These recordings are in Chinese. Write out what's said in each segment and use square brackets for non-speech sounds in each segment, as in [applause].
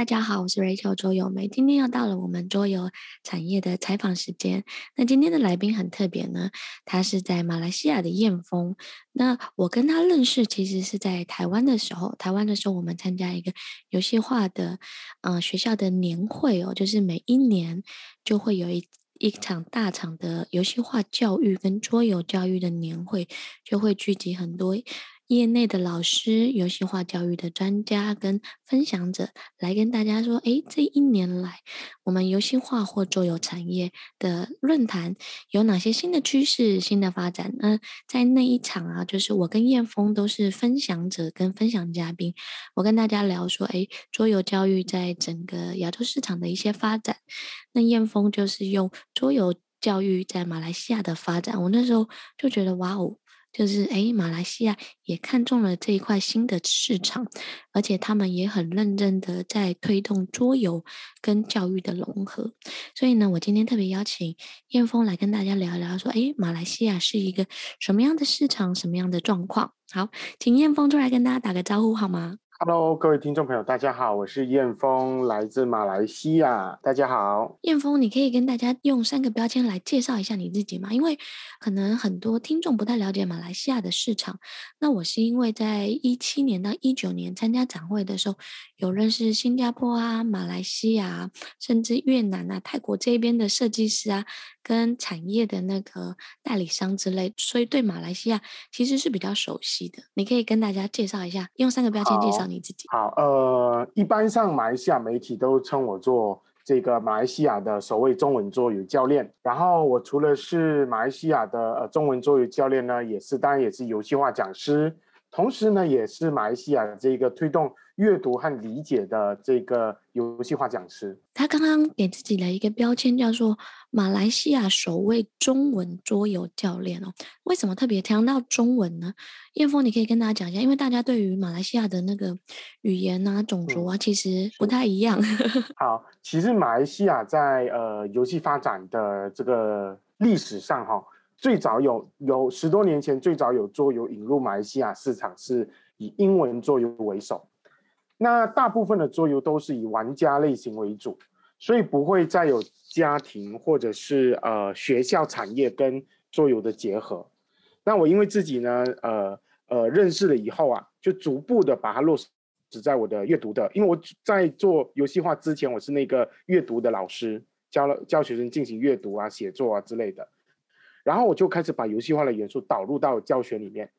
大家好，我是 Rachel 桌游梅。今天又到了我们桌游产业的采访时间。那今天的来宾很特别呢，他是在马来西亚的彦峰。那我跟他认识其实是在台湾的时候，台湾的时候我们参加一个游戏化的，呃，学校的年会哦，就是每一年就会有一一场大场的游戏化教育跟桌游教育的年会，就会聚集很多。业内的老师、游戏化教育的专家跟分享者来跟大家说：“诶，这一年来我们游戏化或桌游产业的论坛有哪些新的趋势、新的发展？”那在那一场啊，就是我跟燕峰都是分享者跟分享嘉宾。我跟大家聊说：“诶，桌游教育在整个亚洲市场的一些发展。”那燕峰就是用桌游教育在马来西亚的发展。我那时候就觉得：“哇哦！”就是诶，马来西亚也看中了这一块新的市场，而且他们也很认真的在推动桌游跟教育的融合。所以呢，我今天特别邀请燕峰来跟大家聊一聊，说诶，马来西亚是一个什么样的市场，什么样的状况？好，请燕峰出来跟大家打个招呼好吗？Hello，各位听众朋友，大家好，我是燕峰，来自马来西亚。大家好，燕峰，你可以跟大家用三个标签来介绍一下你自己吗？因为可能很多听众不太了解马来西亚的市场。那我是因为在一七年到一九年参加展会的时候，有认识新加坡啊、马来西亚，甚至越南啊、泰国这边的设计师啊。跟产业的那个代理商之类，所以对马来西亚其实是比较熟悉的。你可以跟大家介绍一下，用三个标签介绍好，呃，一般上马来西亚媒体都称我做这个马来西亚的首位中文桌游教练。然后我除了是马来西亚的呃中文桌游教练呢，也是当然也是游戏化讲师，同时呢也是马来西亚的这个推动。阅读和理解的这个游戏化讲师，他刚刚给自己的一个标签叫做马来西亚首位中文桌游教练哦。为什么特别强调中文呢？燕峰，你可以跟大家讲一下，因为大家对于马来西亚的那个语言啊、种族啊，其实不太一样。嗯、[laughs] 好，其实马来西亚在呃游戏发展的这个历史上哈，最早有有十多年前最早有桌游引入马来西亚市场是以英文桌游为首。那大部分的桌游都是以玩家类型为主，所以不会再有家庭或者是呃学校产业跟桌游的结合。那我因为自己呢，呃呃认识了以后啊，就逐步的把它落实在我的阅读的，因为我在做游戏化之前，我是那个阅读的老师，教了教学生进行阅读啊、写作啊之类的，然后我就开始把游戏化的元素导入到教学里面。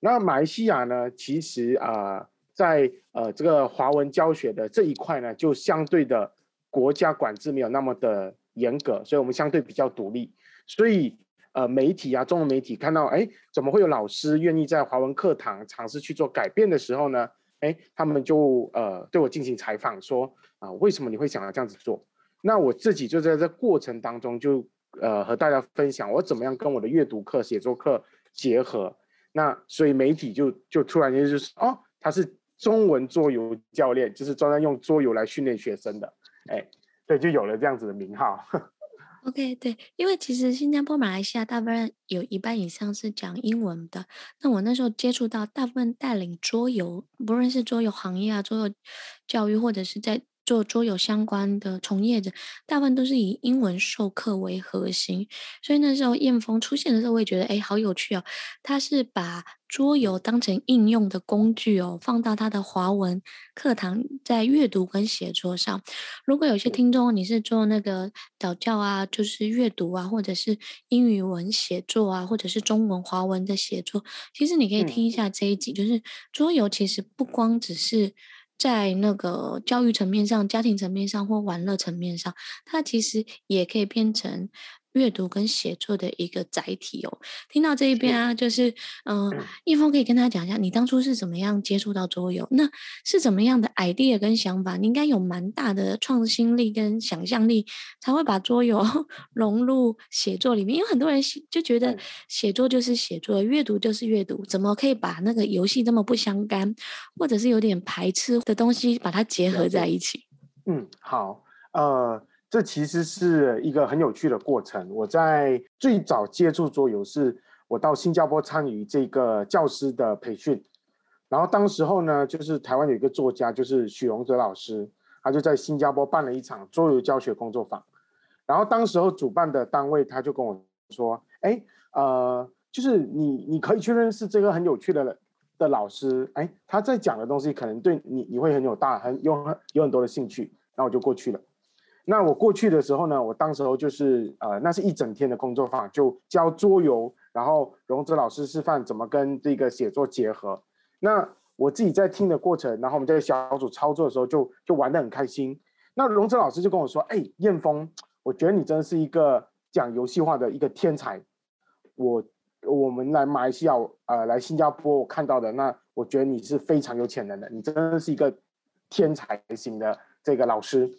那马来西亚呢，其实啊。在呃这个华文教学的这一块呢，就相对的国家管制没有那么的严格，所以我们相对比较独立。所以呃媒体啊，中文媒体看到哎，怎么会有老师愿意在华文课堂尝试去做改变的时候呢？哎，他们就呃对我进行采访说啊、呃，为什么你会想要这样子做？那我自己就在这过程当中就呃和大家分享我怎么样跟我的阅读课、写作课结合。那所以媒体就就突然间就是哦，他是。中文桌游教练就是专门用桌游来训练学生的，哎，对，就有了这样子的名号。OK，对，因为其实新加坡、马来西亚大部分有一半以上是讲英文的。那我那时候接触到大部分带领桌游，不论是桌游行业啊、桌游教育，或者是在做桌游相关的从业者，大部分都是以英文授课为核心。所以那时候燕峰出现的时候，我也觉得哎，好有趣哦。他是把桌游当成应用的工具哦，放到他的华文课堂，在阅读跟写作上。如果有些听众你是做那个早教啊，就是阅读啊，或者是英语文写作啊，或者是中文华文的写作，其实你可以听一下这一集。就是桌游其实不光只是在那个教育层面上、家庭层面上或玩乐层面上，它其实也可以变成。阅读跟写作的一个载体哦。听到这一边啊，就是嗯，彦峰可以跟他讲一下，你当初是怎么样接触到桌游？那是怎么样的 idea 跟想法？你应该有蛮大的创新力跟想象力，才会把桌游 [laughs] 融入写作里面。因为很多人就觉得写作就是写作，阅读就是阅读，怎么可以把那个游戏这么不相干，或者是有点排斥的东西，把它结合在一起？嗯，好，呃。这其实是一个很有趣的过程。我在最早接触桌游，是我到新加坡参与这个教师的培训，然后当时候呢，就是台湾有一个作家，就是许荣哲老师，他就在新加坡办了一场桌游教学工作坊。然后当时候主办的单位他就跟我说：“哎，呃，就是你你可以去认识这个很有趣的。”的老师，哎，他在讲的东西可能对你你会很有大很有很有很多的兴趣，那我就过去了。那我过去的时候呢，我当时候就是呃，那是一整天的工作坊，就教桌游，然后荣泽老师示范怎么跟这个写作结合。那我自己在听的过程，然后我们在小组操作的时候就，就玩得很开心。那荣泽老师就跟我说：“哎，彦峰，我觉得你真的是一个讲游戏化的一个天才。”我。我们来马来西亚，呃，来新加坡我看到的，那我觉得你是非常有潜能的，你真的是一个天才型的这个老师。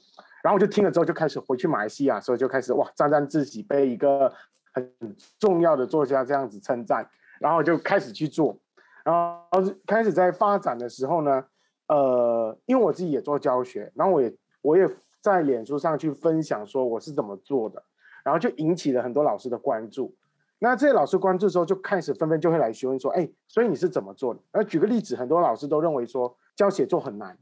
然后我就听了之后，就开始回去马来西亚，所以就开始哇，沾沾自喜，被一个很重要的作家这样子称赞，然后就开始去做，然后开始在发展的时候呢，呃，因为我自己也做教学，然后我也我也在脸书上去分享说我是怎么做的，然后就引起了很多老师的关注。那这些老师关注之后，就开始纷纷就会来询问说：“哎，所以你是怎么做的？”那举个例子，很多老师都认为说教写作很难，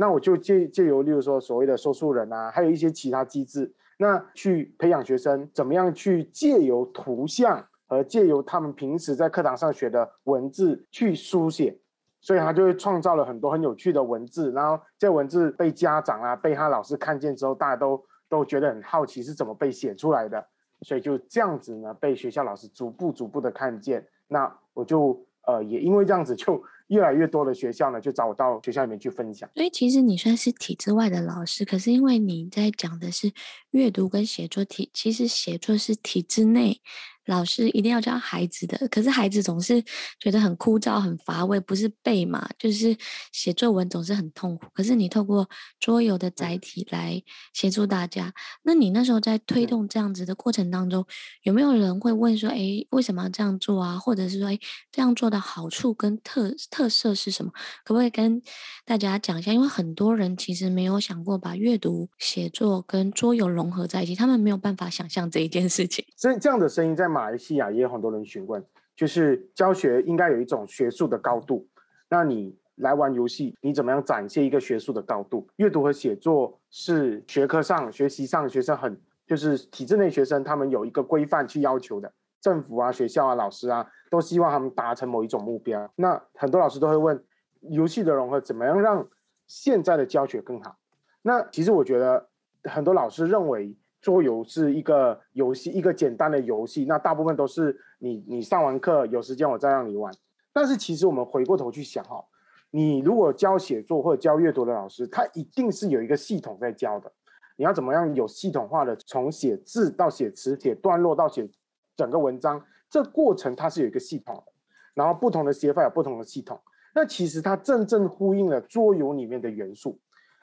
那我就借借由，例如说所谓的说书人啊，还有一些其他机制，那去培养学生怎么样去借由图像和借由他们平时在课堂上学的文字去书写，所以他就会创造了很多很有趣的文字，然后这文字被家长啊、被他老师看见之后，大家都都觉得很好奇是怎么被写出来的。所以就这样子呢，被学校老师逐步逐步的看见，那我就呃也因为这样子，就越来越多的学校呢就找我到学校里面去分享。所以其实你算是体制外的老师，可是因为你在讲的是阅读跟写作体，其实写作是体制内。老师一定要教孩子的，可是孩子总是觉得很枯燥、很乏味，不是背嘛，就是写作文总是很痛苦。可是你透过桌游的载体来协助大家，那你那时候在推动这样子的过程当中，有没有人会问说：“哎，为什么要这样做啊？”或者是说：“哎，这样做的好处跟特特色是什么？”可不可以跟大家讲一下？因为很多人其实没有想过把阅读、写作跟桌游融合在一起，他们没有办法想象这一件事情。所以这样的声音在马来西亚也有很多人询问，就是教学应该有一种学术的高度。那你来玩游戏，你怎么样展现一个学术的高度？阅读和写作是学科上、学习上学生很，就是体制内学生他们有一个规范去要求的。政府啊、学校啊、老师啊，都希望他们达成某一种目标。那很多老师都会问，游戏的融合怎么样让现在的教学更好？那其实我觉得很多老师认为。桌游是一个游戏，一个简单的游戏。那大部分都是你，你上完课有时间我再让你玩。但是其实我们回过头去想哈，你如果教写作或者教阅读的老师，他一定是有一个系统在教的。你要怎么样有系统化的从写字到写词、写段落到写整个文章，这过程它是有一个系统的。然后不同的写法有不同的系统。那其实它正正呼应了桌游里面的元素。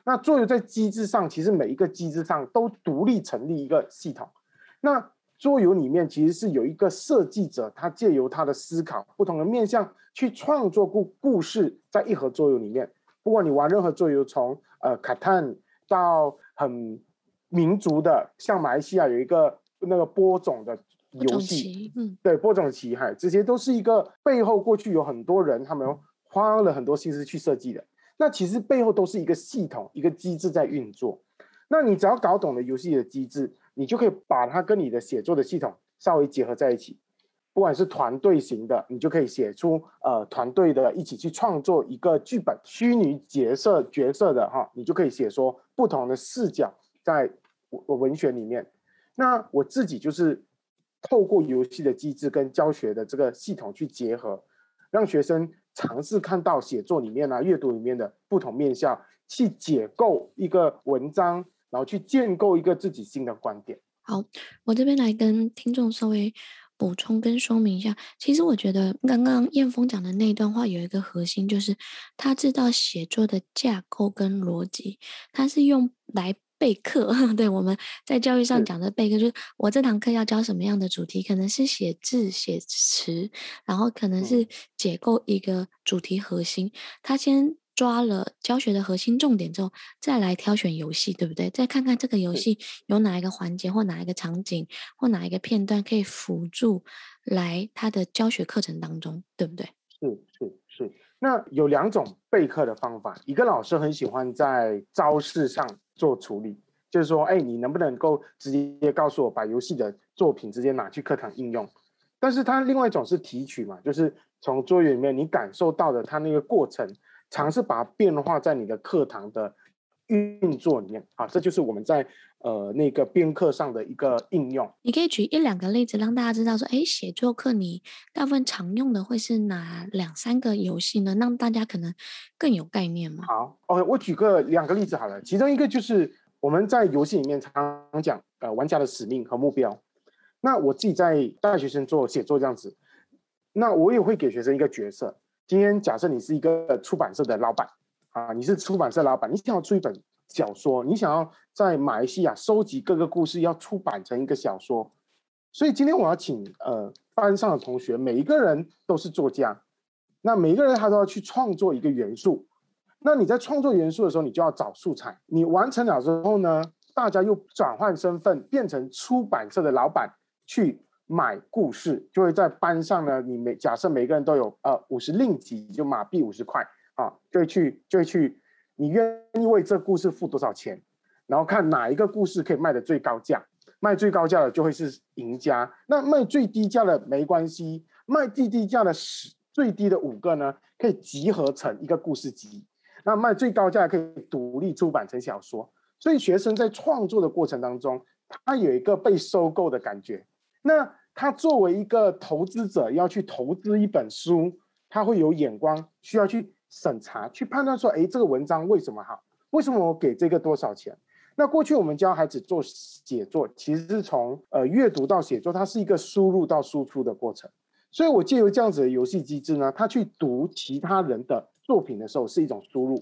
那桌游在机制上，其实每一个机制上都独立成立一个系统。那桌游里面其实是有一个设计者，他借由他的思考，不同的面向去创作故故事，在一盒桌游里面。不管你玩任何桌游，从呃卡坦到很民族的，像马来西亚有一个那个播种的游戏，嗯，对，播种棋，海，这些都是一个背后过去有很多人，他们花了很多心思去设计的。那其实背后都是一个系统、一个机制在运作。那你只要搞懂了游戏的机制，你就可以把它跟你的写作的系统稍微结合在一起。不管是团队型的，你就可以写出呃团队的一起去创作一个剧本，虚拟角色角色的哈，你就可以写说不同的视角在文文学里面。那我自己就是透过游戏的机制跟教学的这个系统去结合，让学生。尝试看到写作里面啊，阅读里面的不同面向，去解构一个文章，然后去建构一个自己新的观点。好，我这边来跟听众稍微补充跟说明一下。其实我觉得刚刚彦峰讲的那段话有一个核心，就是他知道写作的架构跟逻辑，他是用来。备课，[laughs] 对，我们在教育上讲的备课，就是我这堂课要教什么样的主题，可能是写字、写词，然后可能是解构一个主题核心。他先抓了教学的核心重点之后，再来挑选游戏，对不对？再看看这个游戏有哪一个环节或哪一个场景或哪一个片段可以辅助来他的教学课程当中，对不对？是是是。那有两种备课的方法，一个老师很喜欢在招式上。做处理，就是说，哎，你能不能够直接告诉我，把游戏的作品直接拿去课堂应用？但是它另外一种是提取嘛，就是从作业里面你感受到的它那个过程，尝试把它变化在你的课堂的运作里面啊，这就是我们在呃那个编课上的一个应用。你可以举一两个例子，让大家知道说，哎，写作课你大部分常用的会是哪两三个游戏呢？让大家可能更有概念嘛。好，OK，我举个两个例子好了，其中一个就是我们在游戏里面常常讲呃玩家的使命和目标。那我自己在带学生做写作这样子，那我也会给学生一个角色。今天假设你是一个出版社的老板啊，你是出版社老板，你想要出一本小说，你想要在马来西亚收集各个故事，要出版成一个小说。所以今天我要请呃班上的同学，每一个人都是作家，那每一个人他都要去创作一个元素。那你在创作元素的时候，你就要找素材。你完成了之后呢，大家又转换身份，变成出版社的老板。去买故事，就会在班上呢。你每假设每个人都有呃五十令吉，就马币五十块，会去就会去，你愿意为这故事付多少钱？然后看哪一个故事可以卖的最高价，卖最高价的就会是赢家。那卖最低价的没关系，卖最低价的十最低的五个呢，可以集合成一个故事集。那卖最高价可以独立出版成小说。所以学生在创作的过程当中，他有一个被收购的感觉。那他作为一个投资者要去投资一本书，他会有眼光，需要去审查、去判断说，哎，这个文章为什么好？为什么我给这个多少钱？那过去我们教孩子做写作，其实是从呃阅读到写作，它是一个输入到输出的过程。所以我借由这样子的游戏机制呢，他去读其他人的作品的时候是一种输入，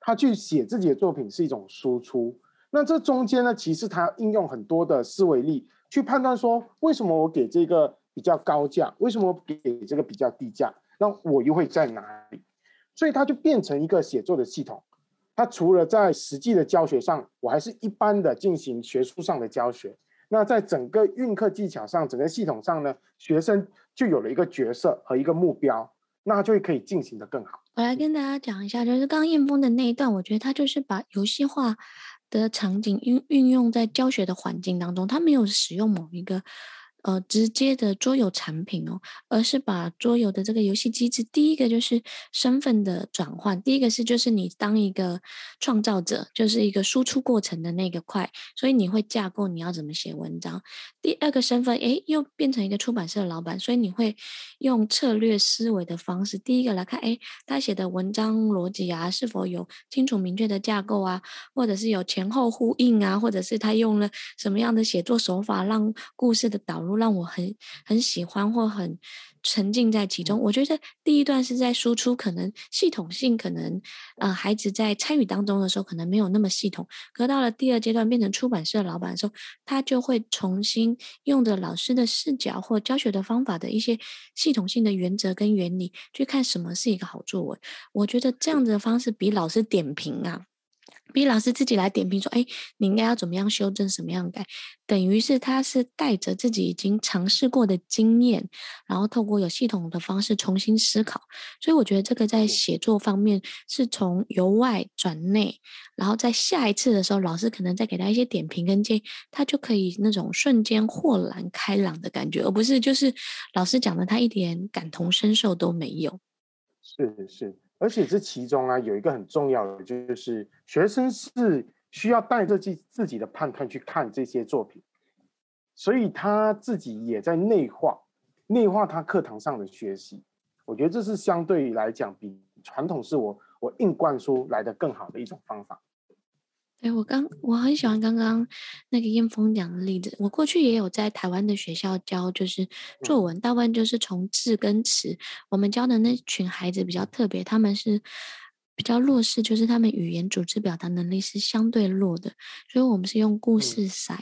他去写自己的作品是一种输出。那这中间呢，其实他应用很多的思维力。去判断说，为什么我给这个比较高价，为什么我给这个比较低价，那我又会在哪里？所以它就变成一个写作的系统。它除了在实际的教学上，我还是一般的进行学术上的教学。那在整个运课技巧上，整个系统上呢，学生就有了一个角色和一个目标，那就会可以进行的更好。我来跟大家讲一下，就是刚刚彦峰的那一段，我觉得他就是把游戏化。的场景运运用在教学的环境当中，他没有使用某一个。呃，直接的桌游产品哦，而是把桌游的这个游戏机制，第一个就是身份的转换，第一个是就是你当一个创造者，就是一个输出过程的那个块，所以你会架构你要怎么写文章。第二个身份，诶，又变成一个出版社的老板，所以你会用策略思维的方式，第一个来看，诶，他写的文章逻辑啊，是否有清楚明确的架构啊，或者是有前后呼应啊，或者是他用了什么样的写作手法，让故事的导入。让我很很喜欢或很沉浸在其中。我觉得第一段是在输出，可能系统性，可能呃孩子在参与当中的时候，可能没有那么系统。可到了第二阶段，变成出版社老板的时候，他就会重新用着老师的视角或教学的方法的一些系统性的原则跟原理，去看什么是一个好作文。我觉得这样子的方式比老师点评啊。比老师自己来点评说：“哎，你应该要怎么样修正，什么样改？”等于是他是带着自己已经尝试过的经验，然后透过有系统的方式重新思考。所以我觉得这个在写作方面是从由外转内，然后在下一次的时候，老师可能再给他一些点评跟建议，他就可以那种瞬间豁然开朗的感觉，而不是就是老师讲的他一点感同身受都没有。是是。而且这其中啊，有一个很重要的，就是学生是需要带着自自己的判断去看这些作品，所以他自己也在内化，内化他课堂上的学习。我觉得这是相对来讲比传统是我我硬灌输来的更好的一种方法。对，我刚我很喜欢刚刚那个燕峰讲的例子。我过去也有在台湾的学校教，就是作文，大部分就是从字跟词。我们教的那群孩子比较特别，他们是比较弱势，就是他们语言组织表达能力是相对弱的，所以我们是用故事骰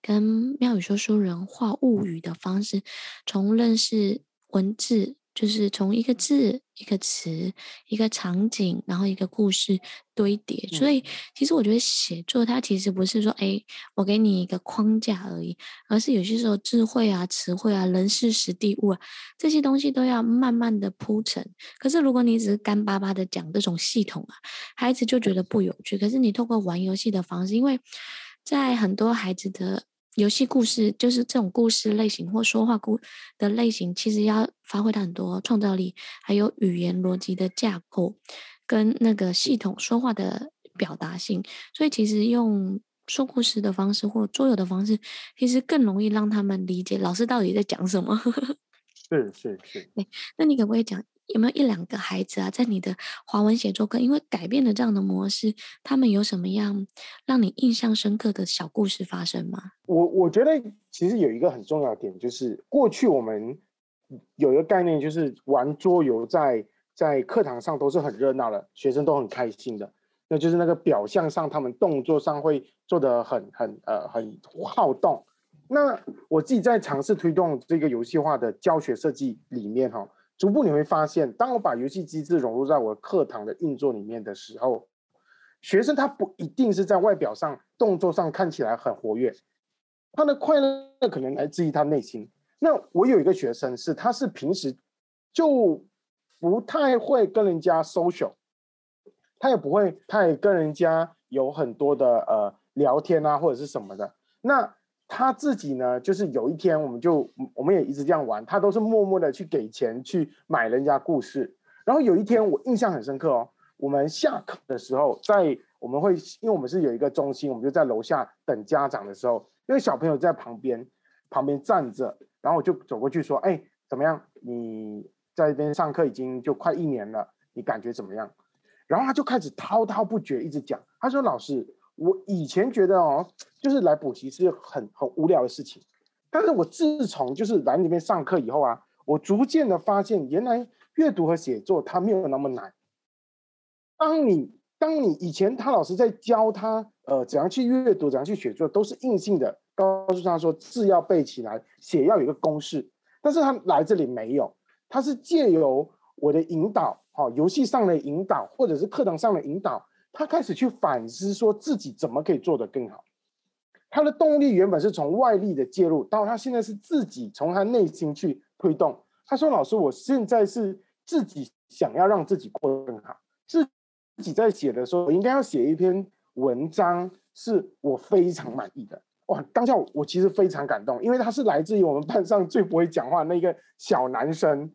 跟妙语说书人画物语的方式，从认识文字。就是从一个字、一个词、一个场景，然后一个故事堆叠。所以，其实我觉得写作它其实不是说，哎，我给你一个框架而已，而是有些时候智慧啊、词汇啊、人事时地物啊这些东西都要慢慢的铺陈。可是，如果你只是干巴巴的讲这种系统啊，孩子就觉得不有趣。可是，你透过玩游戏的方式，因为在很多孩子的游戏故事就是这种故事类型或说话故的类型，其实要发挥它很多创造力，还有语言逻辑的架构，跟那个系统说话的表达性。所以其实用说故事的方式或桌游的方式，其实更容易让他们理解老师到底在讲什么。[laughs] 是是是。对，那你可不可以讲？有没有一两个孩子啊，在你的华文写作课，因为改变了这样的模式，他们有什么样让你印象深刻的小故事发生吗？我我觉得其实有一个很重要的点，就是过去我们有一个概念，就是玩桌游在在课堂上都是很热闹的，学生都很开心的，那就是那个表象上，他们动作上会做得很很呃很好动。那我自己在尝试推动这个游戏化的教学设计里面哈。逐步你会发现，当我把游戏机制融入在我课堂的运作里面的时候，学生他不一定是在外表上、动作上看起来很活跃，他的快乐可能来自于他内心。那我有一个学生是，他是平时就不太会跟人家 social，他也不会太跟人家有很多的呃聊天啊或者是什么的。那他自己呢，就是有一天，我们就我们也一直这样玩，他都是默默的去给钱去买人家故事。然后有一天，我印象很深刻哦，我们下课的时候，在我们会，因为我们是有一个中心，我们就在楼下等家长的时候，因为小朋友在旁边旁边站着，然后我就走过去说：“哎，怎么样？你在这边上课已经就快一年了，你感觉怎么样？”然后他就开始滔滔不绝一直讲，他说：“老师。”我以前觉得哦，就是来补习是很很无聊的事情，但是我自从就是来那边上课以后啊，我逐渐的发现，原来阅读和写作它没有那么难。当你当你以前他老师在教他呃怎样去阅读，怎样去写作，都是硬性的告诉他说字要背起来，写要有一个公式，但是他来这里没有，他是借由我的引导，好，游戏上的引导，或者是课堂上的引导。他开始去反思，说自己怎么可以做得更好。他的动力原本是从外力的介入，到他现在是自己从他内心去推动。他说：“老师，我现在是自己想要让自己过得更好，自己在写的时候，我应该要写一篇文章，是我非常满意的。”哇，当下我其实非常感动，因为他是来自于我们班上最不会讲话的那个小男生，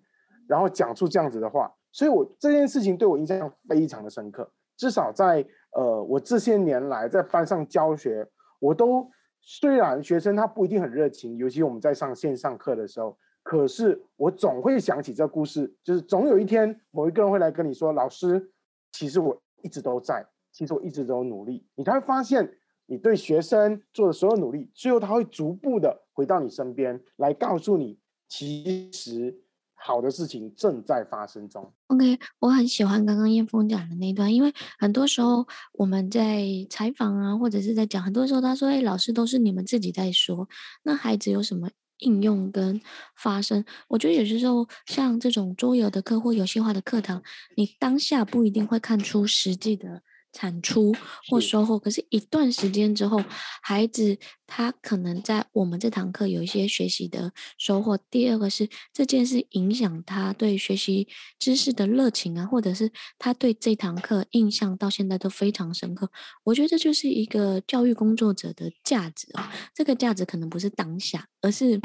然后讲出这样子的话，所以我这件事情对我印象非常的深刻。至少在呃，我这些年来在班上教学，我都虽然学生他不一定很热情，尤其我们在上线上课的时候，可是我总会想起这故事，就是总有一天某一个人会来跟你说，老师，其实我一直都在，其实我一直都努力，你才会发现你对学生做的所有努力，最后他会逐步的回到你身边来告诉你，其实。好的事情正在发生中。OK，我很喜欢刚刚彦峰讲的那一段，因为很多时候我们在采访啊，或者是在讲，很多时候他说：“哎，老师都是你们自己在说，那孩子有什么应用跟发生？”我觉得有些时候像这种桌游的课或游戏化的课堂，你当下不一定会看出实际的。产出或收获，可是一段时间之后，孩子他可能在我们这堂课有一些学习的收获。第二个是这件事影响他对学习知识的热情啊，或者是他对这堂课印象到现在都非常深刻。我觉得这就是一个教育工作者的价值啊，这个价值可能不是当下，而是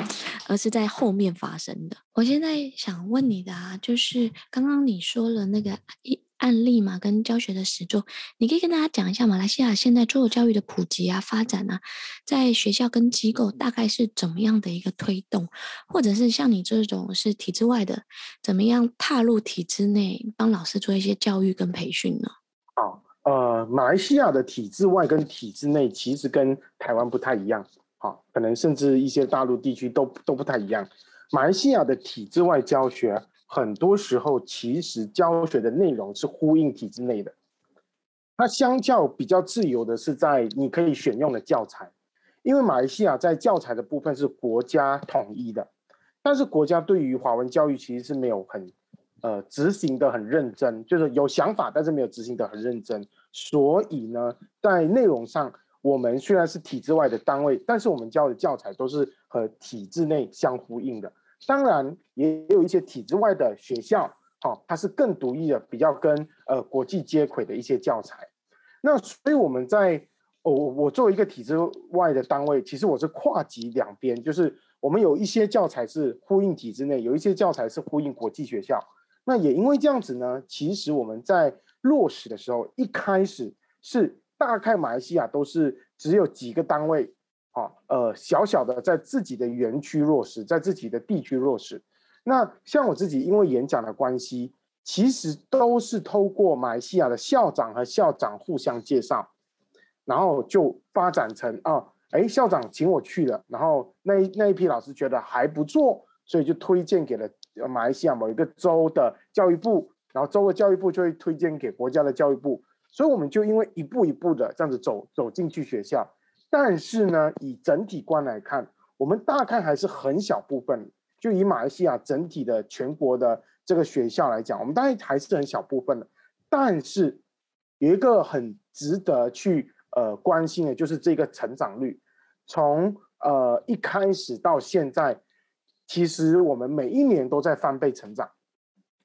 而是在后面发生的。我现在想问你的啊，就是刚刚你说了那个一。案例嘛，跟教学的实作，你可以跟大家讲一下马来西亚现在做教育的普及啊、发展啊，在学校跟机构大概是怎么样的一个推动，或者是像你这种是体制外的，怎么样踏入体制内帮老师做一些教育跟培训呢？好，呃，马来西亚的体制外跟体制内其实跟台湾不太一样，好，可能甚至一些大陆地区都都不太一样。马来西亚的体制外教学。很多时候，其实教学的内容是呼应体制内的。它相较比较自由的是在你可以选用的教材，因为马来西亚在教材的部分是国家统一的。但是国家对于华文教育其实是没有很呃执行的很认真，就是有想法，但是没有执行的很认真。所以呢，在内容上，我们虽然是体制外的单位，但是我们教的教材都是和体制内相呼应的。当然，也有一些体制外的学校，好、哦，它是更独立的，比较跟呃国际接轨的一些教材。那所以我们在，我、哦、我作为一个体制外的单位，其实我是跨级两边，就是我们有一些教材是呼应体制内，有一些教材是呼应国际学校。那也因为这样子呢，其实我们在落实的时候，一开始是大概马来西亚都是只有几个单位。啊，呃，小小的在自己的园区落实，在自己的地区落实。那像我自己，因为演讲的关系，其实都是透过马来西亚的校长和校长互相介绍，然后就发展成啊，哎，校长请我去了，然后那那一批老师觉得还不错，所以就推荐给了马来西亚某一个州的教育部，然后州的教育部就会推荐给国家的教育部，所以我们就因为一步一步的这样子走走进去学校。但是呢，以整体观来看，我们大概还是很小部分。就以马来西亚整体的全国的这个学校来讲，我们大概还是很小部分的。但是有一个很值得去呃关心的，就是这个成长率，从呃一开始到现在，其实我们每一年都在翻倍成长。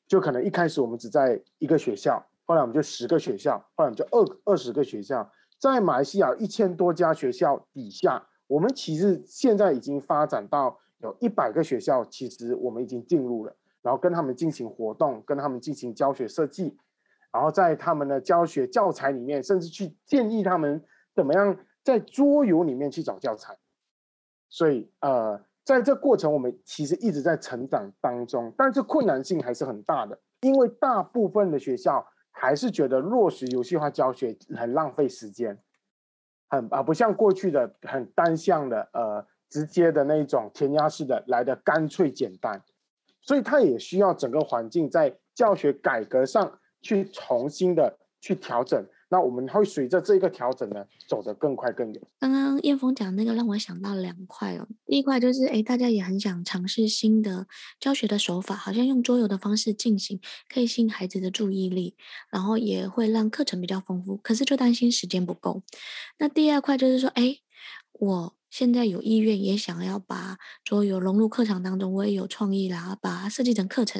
就可能一开始我们只在一个学校，后来我们就十个学校，后来我们就二二十个学校。在马来西亚一千多家学校底下，我们其实现在已经发展到有一百个学校，其实我们已经进入了，然后跟他们进行活动，跟他们进行教学设计，然后在他们的教学教材里面，甚至去建议他们怎么样在桌游里面去找教材。所以，呃，在这过程，我们其实一直在成长当中，但是困难性还是很大的，因为大部分的学校。还是觉得落实游戏化教学很浪费时间，很啊不像过去的很单向的呃直接的那种填鸭式的来的干脆简单，所以它也需要整个环境在教学改革上去重新的去调整。那我们会随着这个调整呢，走得更快更远。刚刚彦峰讲那个让我想到两块哦，第一块就是哎，大家也很想尝试新的教学的手法，好像用桌游的方式进行，可以吸引孩子的注意力，然后也会让课程比较丰富。可是就担心时间不够。那第二块就是说，哎，我。现在有意愿也想要把桌游融入课堂当中，我也有创意啦，把它设计成课程。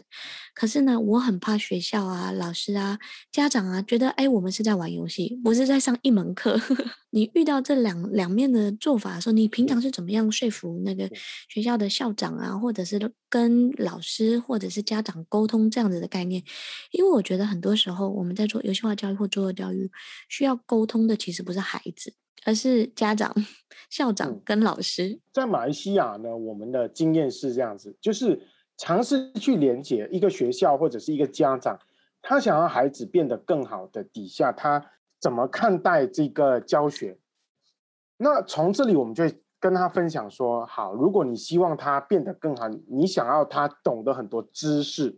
可是呢，我很怕学校啊、老师啊、家长啊觉得，哎，我们是在玩游戏，不是在上一门课。[laughs] 你遇到这两两面的做法的时候，你平常是怎么样说服那个学校的校长啊，或者是跟老师或者是家长沟通这样子的概念？因为我觉得很多时候我们在做游戏化教育或桌游教育，需要沟通的其实不是孩子。而是家长、校长跟老师。在马来西亚呢，我们的经验是这样子，就是尝试去连接一个学校或者是一个家长，他想要孩子变得更好的底下，他怎么看待这个教学？那从这里我们就跟他分享说：好，如果你希望他变得更好，你想要他懂得很多知识，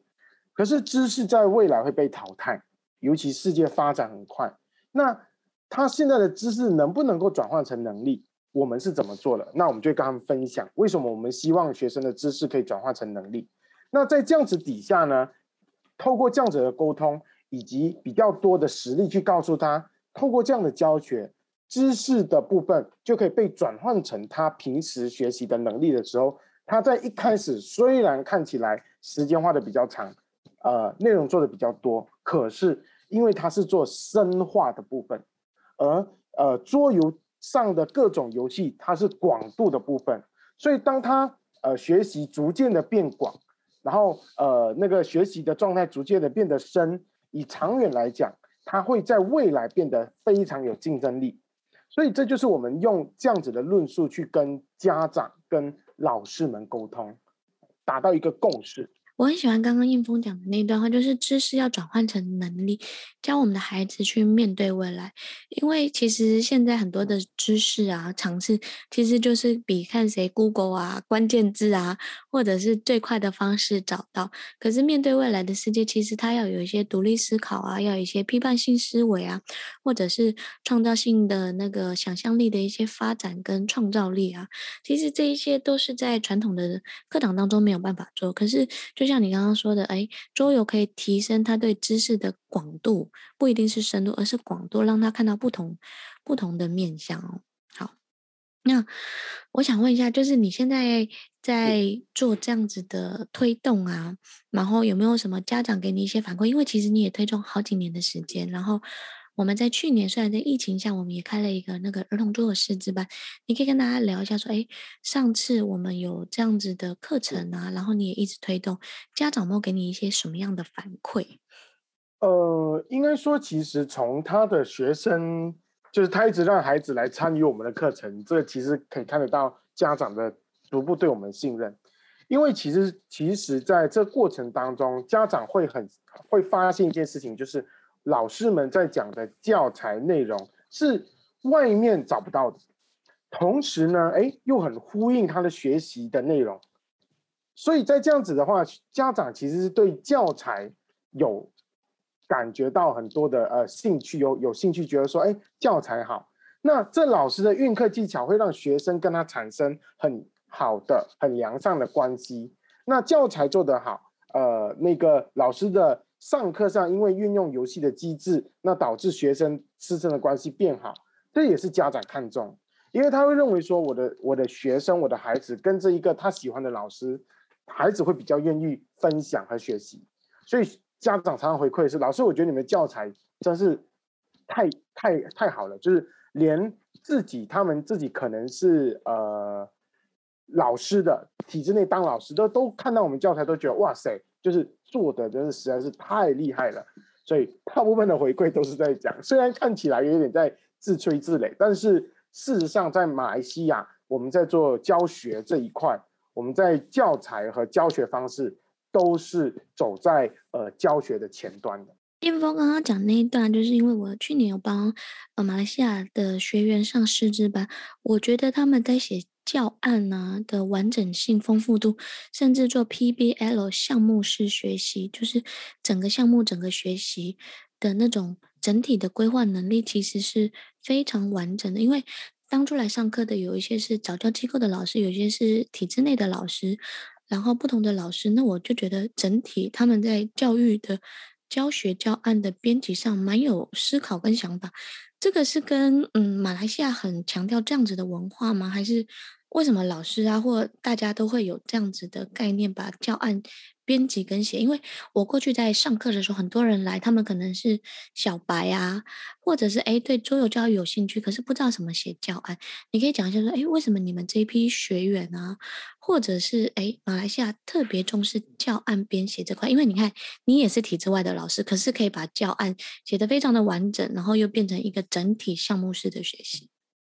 可是知识在未来会被淘汰，尤其世界发展很快，那。他现在的知识能不能够转换成能力？我们是怎么做的？那我们就跟他们分享，为什么我们希望学生的知识可以转换成能力？那在这样子底下呢，透过这样子的沟通，以及比较多的实例去告诉他，透过这样的教学，知识的部分就可以被转换成他平时学习的能力的时候，他在一开始虽然看起来时间花的比较长，呃，内容做的比较多，可是因为他是做深化的部分。而呃，桌游上的各种游戏，它是广度的部分，所以当他呃学习逐渐的变广，然后呃那个学习的状态逐渐的变得深，以长远来讲，他会在未来变得非常有竞争力。所以这就是我们用这样子的论述去跟家长、跟老师们沟通，达到一个共识。我很喜欢刚刚应峰讲的那段话，就是知识要转换成能力，教我们的孩子去面对未来。因为其实现在很多的知识啊、常识，其实就是比看谁 Google 啊、关键字啊，或者是最快的方式找到。可是面对未来的世界，其实他要有一些独立思考啊，要有一些批判性思维啊，或者是创造性的那个想象力的一些发展跟创造力啊。其实这一些都是在传统的课堂当中没有办法做。可是就就像你刚刚说的，哎，桌游可以提升他对知识的广度，不一定是深度，而是广度，让他看到不同不同的面向哦。好，那我想问一下，就是你现在在做这样子的推动啊，然后有没有什么家长给你一些反馈？因为其实你也推动好几年的时间，然后。我们在去年虽然在疫情下，我们也开了一个那个儿童桌的师资班，你可以跟大家聊一下，说，哎，上次我们有这样子的课程啊，然后你也一直推动，家长们给你一些什么样的反馈？呃，应该说，其实从他的学生，就是他一直让孩子来参与我们的课程，这个其实可以看得到家长的逐步对我们信任，因为其实其实在这过程当中，家长会很会发现一件事情，就是。老师们在讲的教材内容是外面找不到的，同时呢，哎，又很呼应他的学习的内容，所以在这样子的话，家长其实是对教材有感觉到很多的呃兴趣，有有兴趣觉得说，哎，教材好，那这老师的运课技巧会让学生跟他产生很好的、很良善的关系，那教材做得好，呃，那个老师的。上课上，因为运用游戏的机制，那导致学生师生的关系变好，这也是家长看重，因为他会认为说，我的我的学生，我的孩子跟着一个他喜欢的老师，孩子会比较愿意分享和学习，所以家长常常回馈是，老师，我觉得你们教材真是太太太好了，就是连自己他们自己可能是呃老师的体制内当老师的都看到我们教材都觉得哇塞。就是做的真是实在是太厉害了，所以大部分的回馈都是在讲，虽然看起来有点在自吹自擂，但是事实上在马来西亚，我们在做教学这一块，我们在教材和教学方式都是走在呃教学的前端的。映枫刚刚讲那一段，就是因为我去年有帮呃马来西亚的学员上师资班，我觉得他们在写。教案啊的完整性、丰富度，甚至做 PBL 项目式学习，就是整个项目、整个学习的那种整体的规划能力，其实是非常完整的。因为当初来上课的有一些是早教机构的老师，有一些是体制内的老师，然后不同的老师，那我就觉得整体他们在教育的教学教案的编辑上蛮有思考跟想法。这个是跟嗯马来西亚很强调这样子的文化吗？还是？为什么老师啊，或大家都会有这样子的概念，把教案编辑跟写？因为我过去在上课的时候，很多人来，他们可能是小白啊，或者是诶对桌游教育有兴趣，可是不知道怎么写教案。你可以讲一下说，诶为什么你们这一批学员啊，或者是诶马来西亚特别重视教案编写这块？因为你看，你也是体制外的老师，可是可以把教案写得非常的完整，然后又变成一个整体项目式的学习。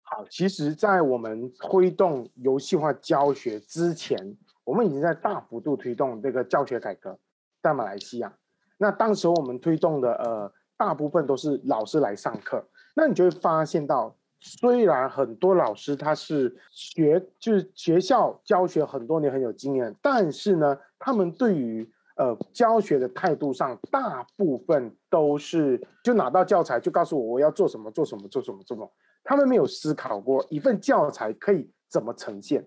好，其实，在我们推动游戏化教学之前，我们已经在大幅度推动这个教学改革，在马来西亚。那当时我们推动的呃，大部分都是老师来上课。那你就会发现到，虽然很多老师他是学就是学校教学很多年很有经验，但是呢，他们对于呃教学的态度上，大部分都是就拿到教材就告诉我我要做什么做什么做什么做什么。他们没有思考过一份教材可以怎么呈现，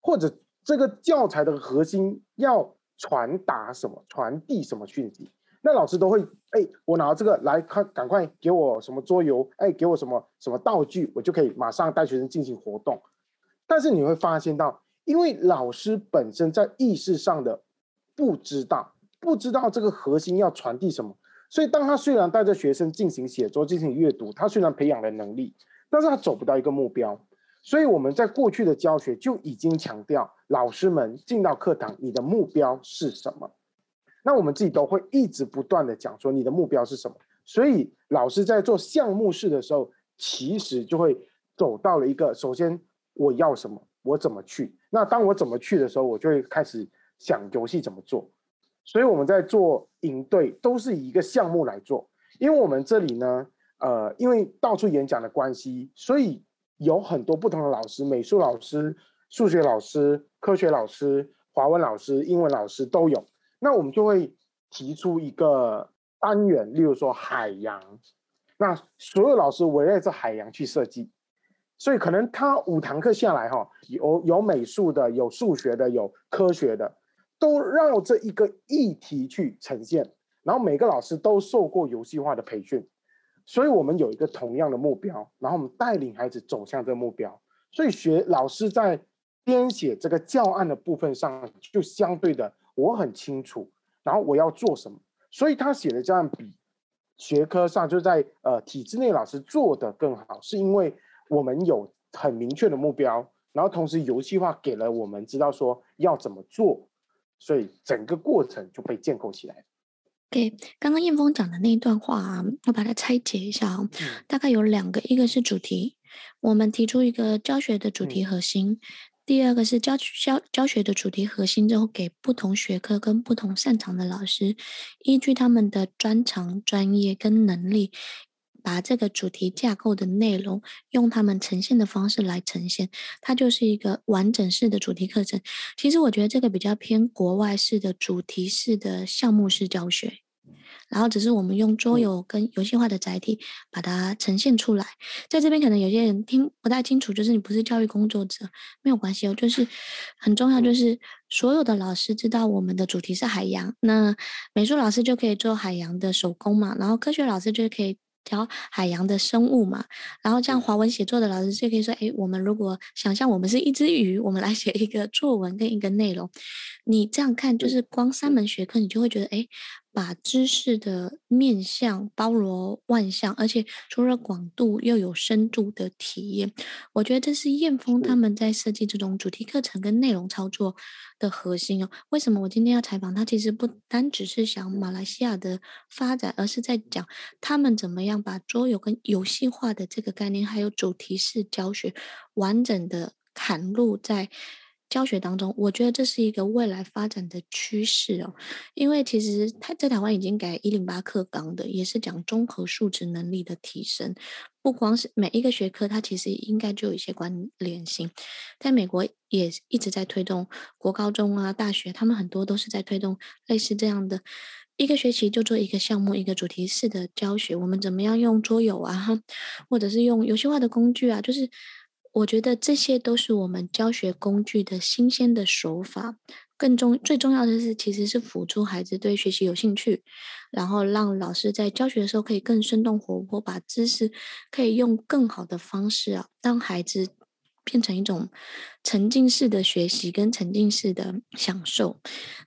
或者这个教材的核心要传达什么、传递什么讯息。那老师都会，哎，我拿这个来看，赶快给我什么桌游，哎，给我什么什么道具，我就可以马上带学生进行活动。但是你会发现到，因为老师本身在意识上的不知道，不知道这个核心要传递什么，所以当他虽然带着学生进行写作、进行阅读，他虽然培养了能力。但是他走不到一个目标，所以我们在过去的教学就已经强调，老师们进到课堂，你的目标是什么？那我们自己都会一直不断的讲说，你的目标是什么？所以老师在做项目式的时候，其实就会走到了一个，首先我要什么，我怎么去？那当我怎么去的时候，我就会开始想游戏怎么做。所以我们在做营队都是以一个项目来做，因为我们这里呢，呃，因为到处演讲的关系，所以有很多不同的老师，美术老师、数学老师、科学老师、华文老师、英文老师都有。那我们就会提出一个单元，例如说海洋，那所有老师围绕着海洋去设计，所以可能他五堂课下来哈，有有美术的，有数学的，有科学的。都绕着一个议题去呈现，然后每个老师都受过游戏化的培训，所以我们有一个同样的目标，然后我们带领孩子走向这个目标。所以学老师在编写这个教案的部分上，就相对的我很清楚，然后我要做什么，所以他写的教案比学科上就在呃体制内老师做得更好，是因为我们有很明确的目标，然后同时游戏化给了我们知道说要怎么做。所以整个过程就被建构起来。对，刚刚燕峰讲的那一段话啊，我把它拆解一下哦，嗯、大概有两个，一个是主题，我们提出一个教学的主题核心；嗯、第二个是教教教学的主题核心之后，给不同学科跟不同擅长的老师，依据他们的专长、专业跟能力。把这个主题架构的内容用他们呈现的方式来呈现，它就是一个完整式的主题课程。其实我觉得这个比较偏国外式的主题式的项目式教学，然后只是我们用桌游跟游戏化的载体把它呈现出来。在这边可能有些人听不太清楚，就是你不是教育工作者，没有关系哦。就是很重要，就是所有的老师知道我们的主题是海洋，那美术老师就可以做海洋的手工嘛，然后科学老师就可以。教海洋的生物嘛，然后这样华文写作的老师就可以说：“哎，我们如果想象我们是一只鱼，我们来写一个作文跟一个内容。”你这样看，就是光三门学科，你就会觉得诶。把知识的面向包罗万象，而且除了广度又有深度的体验，我觉得这是燕峰他们在设计这种主题课程跟内容操作的核心哦。为什么我今天要采访他？其实不单只是想马来西亚的发展，而是在讲他们怎么样把桌游跟游戏化的这个概念，还有主题式教学完整的砍入在。教学当中，我觉得这是一个未来发展的趋势哦，因为其实他在台湾已经改一零八课纲的，也是讲综合素质能力的提升，不光是每一个学科，它其实应该就有一些关联性。在美国也一直在推动国高中啊、大学，他们很多都是在推动类似这样的一个学期就做一个项目、一个主题式的教学。我们怎么样用桌游啊，或者是用游戏化的工具啊，就是。我觉得这些都是我们教学工具的新鲜的手法，更重最重要的是，其实是辅助孩子对学习有兴趣，然后让老师在教学的时候可以更生动活泼，把知识可以用更好的方式啊，让孩子变成一种沉浸式的学习跟沉浸式的享受。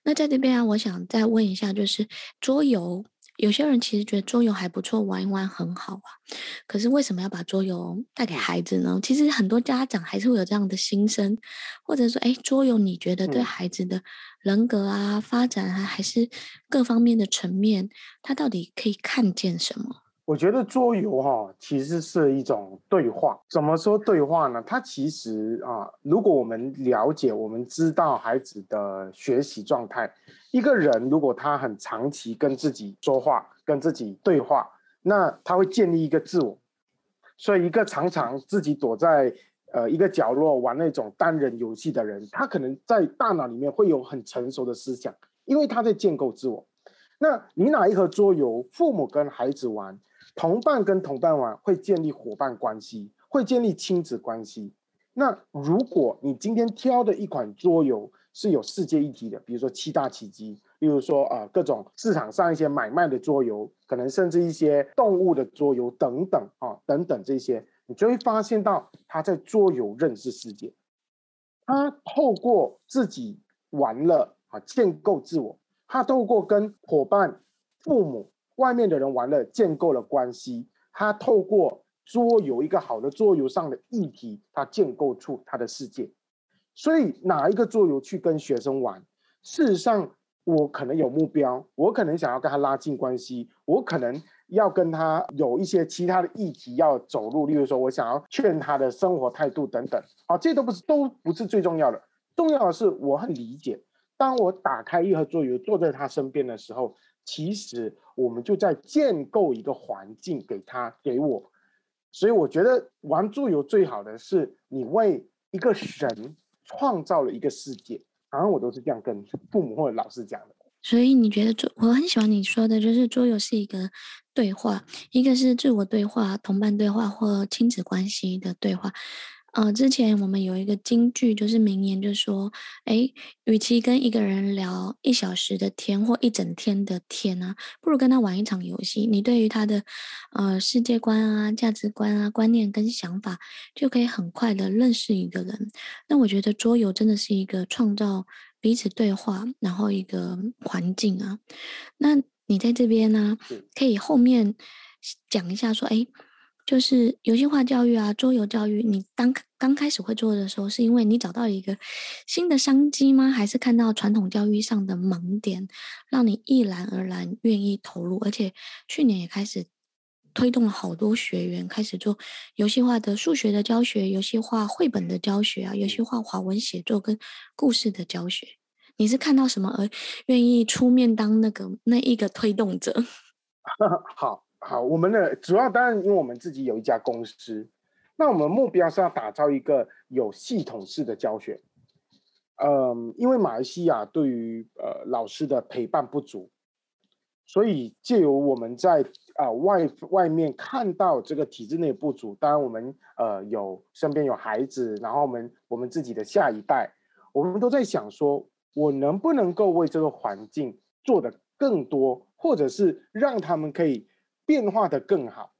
那在这边啊，我想再问一下，就是桌游。有些人其实觉得桌游还不错，玩一玩很好啊。可是为什么要把桌游带给孩子呢？其实很多家长还是会有这样的心声，或者说，哎，桌游你觉得对孩子的人格啊、发展啊，还是各方面的层面，他到底可以看见什么？我觉得桌游哈，其实是一种对话。怎么说对话呢？它其实啊，如果我们了解，我们知道孩子的学习状态，一个人如果他很长期跟自己说话、跟自己对话，那他会建立一个自我。所以，一个常常自己躲在呃一个角落玩那种单人游戏的人，他可能在大脑里面会有很成熟的思想，因为他在建构自我。那你拿一盒桌游，父母跟孩子玩。同伴跟同伴玩会建立伙伴关系，会建立亲子关系。那如果你今天挑的一款桌游是有世界议题的，比如说七大奇迹，例如说啊、各种市场上一些买卖的桌游，可能甚至一些动物的桌游等等啊等等这些，你就会发现到他在桌游认识世界，他透过自己玩了啊建构自我，他透过跟伙伴、父母。外面的人玩了，建构了关系。他透过桌游，一个好的桌游上的议题，他建构出他的世界。所以，哪一个桌游去跟学生玩？事实上，我可能有目标，我可能想要跟他拉近关系，我可能要跟他有一些其他的议题要走路。例如说，我想要劝他的生活态度等等。啊，这都不是都不是最重要的。重要的是，我很理解当我打开一盒桌游，坐在他身边的时候，其实我们就在建构一个环境给他给我。所以我觉得玩桌游最好的是你为一个神创造了一个世界，好像我都是这样跟父母或者老师讲的。所以你觉得桌，我很喜欢你说的，就是桌游是一个对话，一个是自我对话、同伴对话或亲子关系的对话。呃，之前我们有一个金句，就是名言，就是说，诶，与其跟一个人聊一小时的天或一整天的天啊，不如跟他玩一场游戏。你对于他的呃世界观啊、价值观啊、观念跟想法，就可以很快的认识一个人。那我觉得桌游真的是一个创造彼此对话，然后一个环境啊。那你在这边呢，可以后面讲一下说，诶。就是游戏化教育啊，桌游教育，你当刚开始会做的时候，是因为你找到一个新的商机吗？还是看到传统教育上的盲点，让你毅然而然愿意投入？而且去年也开始推动了好多学员开始做游戏化的数学的教学、游戏化绘本的教学啊，游戏化华文写作跟故事的教学。你是看到什么而愿意出面当那个那一个推动者？[laughs] 好。好，我们的主要当然，因为我们自己有一家公司，那我们目标是要打造一个有系统式的教学。嗯，因为马来西亚对于呃老师的陪伴不足，所以借由我们在啊、外外面看到这个体制内不足，当然我们呃有身边有孩子，然后我们我们自己的下一代，我们都在想说，我能不能够为这个环境做得更多，或者是让他们可以。变化的更好，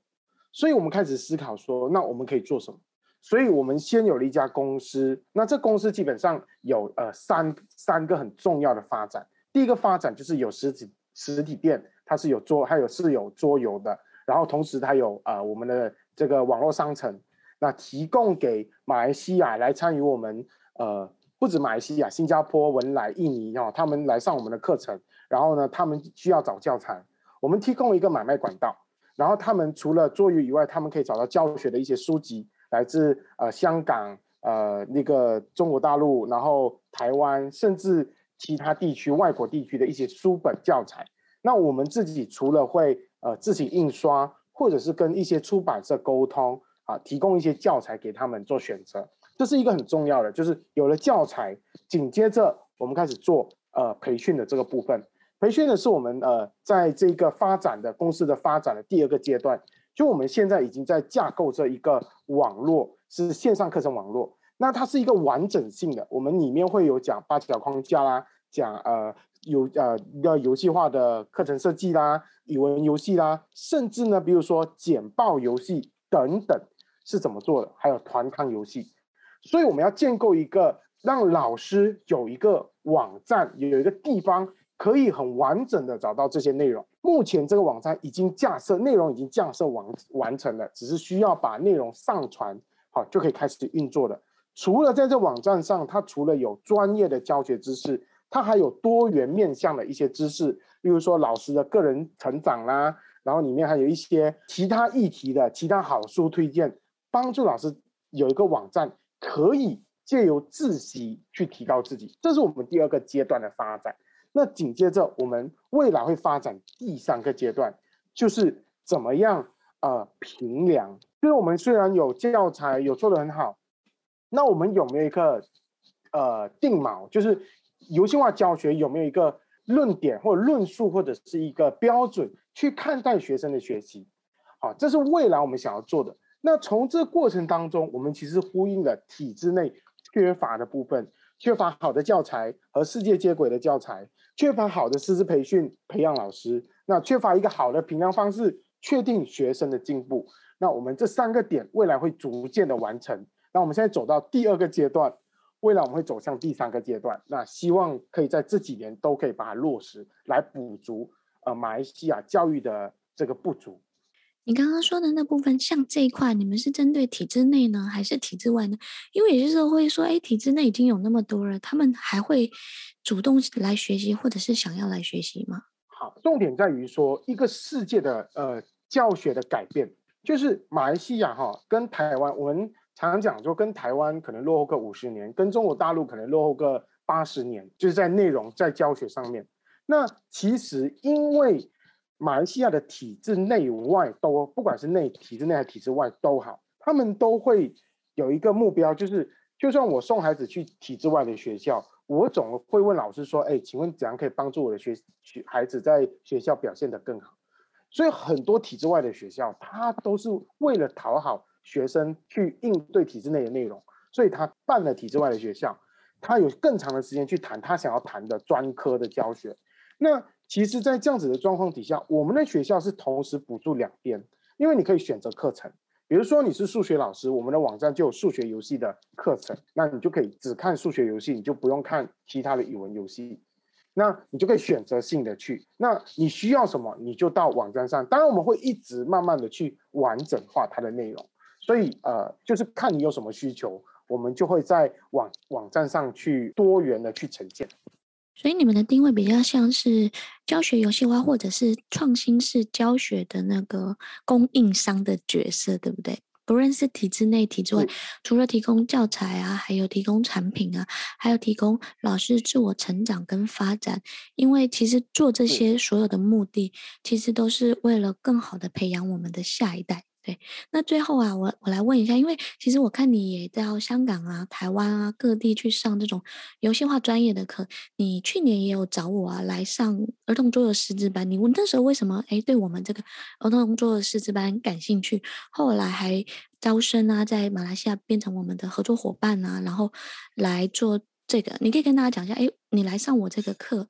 所以我们开始思考说，那我们可以做什么？所以我们先有了一家公司，那这公司基本上有呃三三个很重要的发展。第一个发展就是有实体实体店，它是有桌，还有是有桌游的，然后同时它有呃我们的这个网络商城，那提供给马来西亚来参与我们呃不止马来西亚，新加坡、文莱、印尼哦，他们来上我们的课程，然后呢，他们需要找教材。我们提供一个买卖管道，然后他们除了桌游以外，他们可以找到教学的一些书籍，来自呃香港、呃那个中国大陆，然后台湾，甚至其他地区、外国地区的一些书本教材。那我们自己除了会呃自己印刷，或者是跟一些出版社沟通啊，提供一些教材给他们做选择，这是一个很重要的，就是有了教材，紧接着我们开始做呃培训的这个部分。培训的是我们呃，在这个发展的公司的发展的第二个阶段，就我们现在已经在架构这一个网络，是线上课程网络。那它是一个完整性的，我们里面会有讲八角框架啦，讲呃有呃一个游戏化的课程设计啦，语文游戏啦，甚至呢，比如说简报游戏等等是怎么做的，还有团康游戏。所以我们要建构一个让老师有一个网站，有一个地方。可以很完整的找到这些内容。目前这个网站已经架设，内容已经架设完完成了，只是需要把内容上传，好就可以开始运作了。除了在这网站上，它除了有专业的教学知识，它还有多元面向的一些知识，例如说老师的个人成长啦，然后里面还有一些其他议题的其他好书推荐，帮助老师有一个网站可以借由自习去提高自己。这是我们第二个阶段的发展。那紧接着，我们未来会发展第三个阶段，就是怎么样呃评量。就是我们虽然有教材有做得很好，那我们有没有一个呃定锚？就是游戏化教学有没有一个论点或论述或者是一个标准去看待学生的学习？好，这是未来我们想要做的。那从这过程当中，我们其实呼应了体制内缺乏的部分。缺乏好的教材和世界接轨的教材，缺乏好的师资培训培养老师，那缺乏一个好的评量方式，确定学生的进步。那我们这三个点未来会逐渐的完成。那我们现在走到第二个阶段，未来我们会走向第三个阶段。那希望可以在这几年都可以把它落实，来补足呃马来西亚教育的这个不足。你刚刚说的那部分，像这一块，你们是针对体制内呢，还是体制外呢？因为有些时候会说，哎，体制内已经有那么多了，他们还会主动来学习，或者是想要来学习吗？好，重点在于说一个世界的呃教学的改变，就是马来西亚哈跟台湾，我们常常讲说跟台湾可能落后个五十年，跟中国大陆可能落后个八十年，就是在内容在教学上面。那其实因为马来西亚的体制内外都，不管是内体制内还是体制外都好，他们都会有一个目标，就是就算我送孩子去体制外的学校，我总会问老师说：“哎，请问怎样可以帮助我的学学孩子在学校表现得更好？”所以很多体制外的学校，他都是为了讨好学生去应对体制内的内容，所以他办了体制外的学校，他有更长的时间去谈他想要谈的专科的教学。那其实，在这样子的状况底下，我们的学校是同时补助两边，因为你可以选择课程，比如说你是数学老师，我们的网站就有数学游戏的课程，那你就可以只看数学游戏，你就不用看其他的语文游戏。那你就可以选择性的去，那你需要什么，你就到网站上。当然，我们会一直慢慢的去完整化它的内容。所以，呃，就是看你有什么需求，我们就会在网网站上去多元的去呈现。所以，你们的定位比较像是教学游戏化，或者是创新式教学的那个供应商的角色，对不对？不论是体制内、体制外，除了提供教材啊，还有提供产品啊，还有提供老师自我成长跟发展。因为其实做这些所有的目的，其实都是为了更好的培养我们的下一代。对，那最后啊，我我来问一下，因为其实我看你也到香港啊、台湾啊各地去上这种游戏化专业的课，你去年也有找我啊来上儿童桌游师资班，你问那时候为什么哎对我们这个儿童桌游师资班感兴趣？后来还招生啊，在马来西亚变成我们的合作伙伴啊，然后来做这个，你可以跟大家讲一下，哎，你来上我这个课，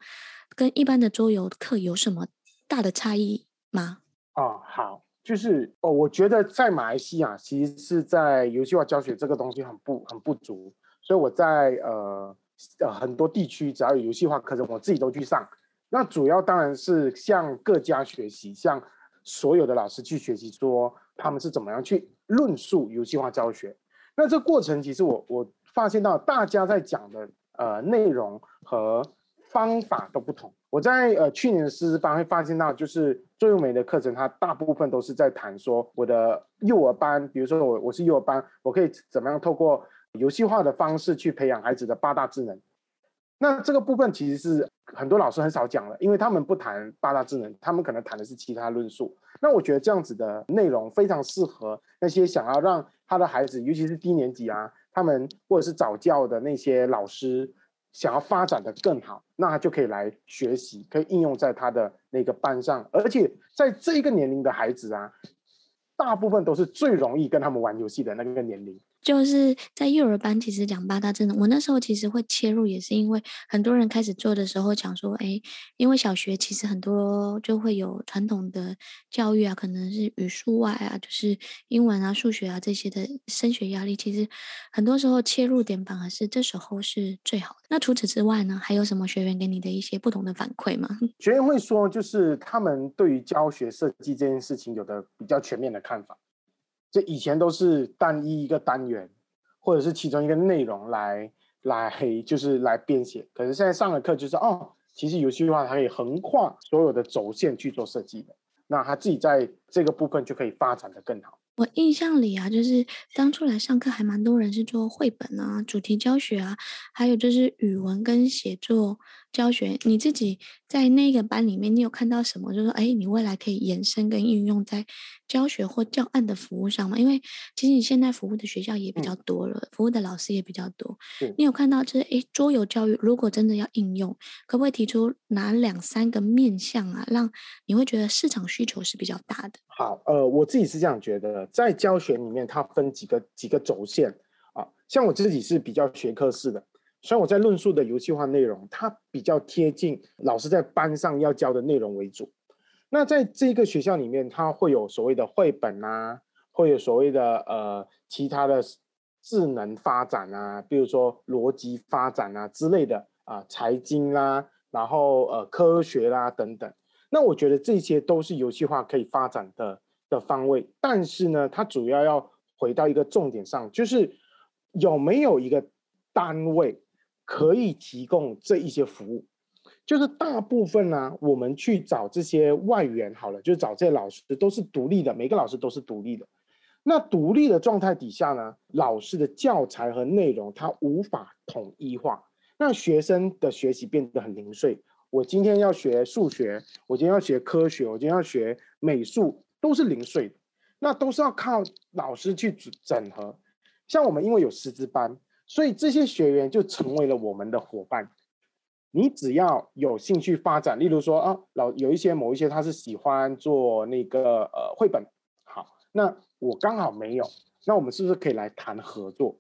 跟一般的桌游课有什么大的差异吗？哦，好。就是哦，我觉得在马来西亚，其实是在游戏化教学这个东西很不很不足，所以我在呃呃很多地区，只要有游戏化课程，我自己都去上。那主要当然是向各家学习，向所有的老师去学习，说他们是怎么样去论述游戏化教学。那这过程其实我我发现到大家在讲的呃内容和方法都不同。我在呃去年的师资班会发现到，就是桌游美的课程，它大部分都是在谈说我的幼儿班，比如说我我是幼儿班，我可以怎么样透过游戏化的方式去培养孩子的八大智能。那这个部分其实是很多老师很少讲了，因为他们不谈八大智能，他们可能谈的是其他论述。那我觉得这样子的内容非常适合那些想要让他的孩子，尤其是低年级啊，他们或者是早教的那些老师。想要发展的更好，那他就可以来学习，可以应用在他的那个班上，而且在这一个年龄的孩子啊，大部分都是最容易跟他们玩游戏的那个年龄。就是在幼儿班，其实讲八大真的，我那时候其实会切入，也是因为很多人开始做的时候讲说，哎，因为小学其实很多就会有传统的教育啊，可能是语数外啊，就是英文啊、数学啊这些的升学压力，其实很多时候切入点反而是这时候是最好的。那除此之外呢，还有什么学员给你的一些不同的反馈吗？[laughs] 学员会说，就是他们对于教学设计这件事情有的比较全面的看法。这以前都是单一一个单元，或者是其中一个内容来来就是来编写，可是现在上了课就是哦，其实游戏化它可以横跨所有的轴线去做设计的，那他自己在这个部分就可以发展得更好。我印象里啊，就是当初来上课还蛮多人是做绘本啊、主题教学啊，还有就是语文跟写作。教学你自己在那个班里面，你有看到什么？就是说，哎，你未来可以延伸跟应用在教学或教案的服务上吗？因为其实你现在服务的学校也比较多了，嗯、服务的老师也比较多。嗯、你有看到就是，哎，桌游教育如果真的要应用，可不可以提出哪两三个面向啊，让你会觉得市场需求是比较大的？好，呃，我自己是这样觉得，在教学里面，它分几个几个轴线啊，像我自己是比较学科式的。所以我在论述的游戏化内容，它比较贴近老师在班上要教的内容为主。那在这个学校里面，它会有所谓的绘本啊，会有所谓的呃其他的智能发展啊，比如说逻辑发展啊之类的啊，财经啦，然后呃科学啦等等。那我觉得这些都是游戏化可以发展的的方位，但是呢，它主要要回到一个重点上，就是有没有一个单位。可以提供这一些服务，就是大部分呢、我们去找这些外援好了，就找这些老师都是独立的，每个老师都是独立的。那独立的状态底下呢，老师的教材和内容它无法统一化，那学生的学习变得很零碎。我今天要学数学，我今天要学科学，我今天要学美术，都是零碎的，那都是要靠老师去整合。像我们因为有师资班，所以这些学员就成为了我们的伙伴。你只要有兴趣发展，例如说啊，老有一些某一些他是喜欢做那个呃绘本，好，那我刚好没有，那我们是不是可以来谈合作？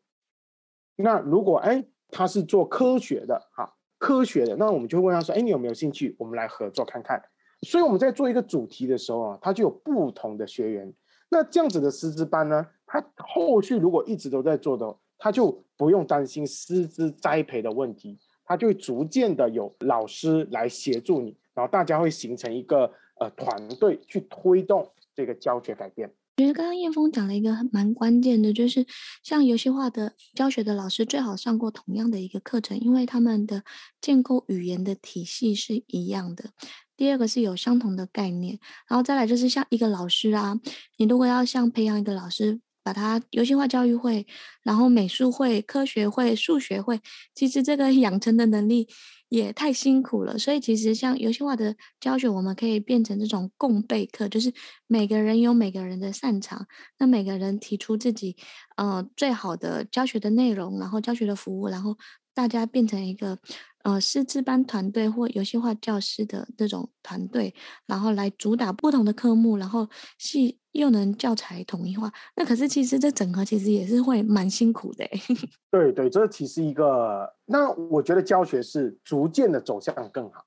那如果哎他是做科学的，好。科学的，那我们就问他说：“哎，你有没有兴趣？我们来合作看看。”所以我们在做一个主题的时候啊，他就有不同的学员。那这样子的师资班呢，他后续如果一直都在做的，他就不用担心师资栽培的问题，他就会逐渐的有老师来协助你，然后大家会形成一个呃团队去推动这个教学改变。我觉得刚刚燕峰讲了一个蛮关键的，就是像游戏化的教学的老师最好上过同样的一个课程，因为他们的建构语言的体系是一样的。第二个是有相同的概念，然后再来就是像一个老师啊，你如果要像培养一个老师，把它游戏化教育会，然后美术会、科学会、数学会，其实这个 [laughs] 养成的能力。也太辛苦了，所以其实像游戏化的教学，我们可以变成这种共备课，就是每个人有每个人的擅长，那每个人提出自己呃最好的教学的内容，然后教学的服务，然后大家变成一个呃师资班团队或游戏化教师的这种团队，然后来主打不同的科目，然后系。又能教材统一化，那可是其实这整合其实也是会蛮辛苦的。[laughs] 对对，这其实一个，那我觉得教学是逐渐的走向更好，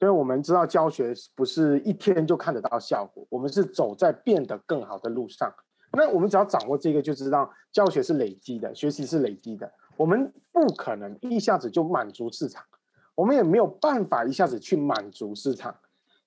因为我们知道教学不是一天就看得到效果，我们是走在变得更好的路上。那我们只要掌握这个，就知道教学是累积的，学习是累积的。我们不可能一下子就满足市场，我们也没有办法一下子去满足市场。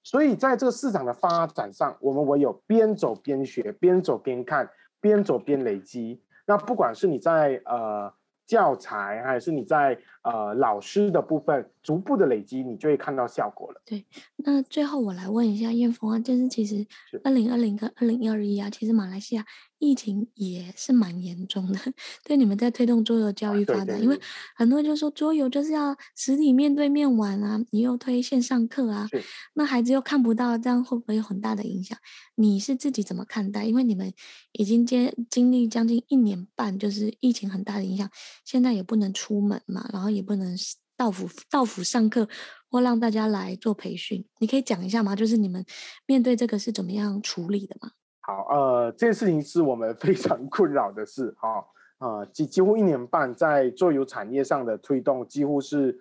所以，在这个市场的发展上，我们唯有边走边学，边走边看，边走边累积。那不管是你在呃教材，还是你在呃老师的部分，逐步的累积，你就会看到效果了。对，那最后我来问一下燕峰啊，就是其实二零二零跟二零二一啊，其实马来西亚。疫情也是蛮严重的，[laughs] 对你们在推动桌游教育发展，啊、对对对，因为很多人就说桌游就是要实体面对面玩啊，你又推线上课啊，那孩子又看不到，这样会不会有很大的影响？你是自己怎么看待？因为你们已经接经历将近一年半，就是疫情很大的影响，现在也不能出门嘛，然后也不能到府到府上课或让大家来做培训，你可以讲一下吗？就是你们面对这个是怎么样处理的吗？好，呃，这件事情是我们 [laughs] 非常困扰的事，哈、哦，呃，几几乎一年半在桌游产业上的推动几乎是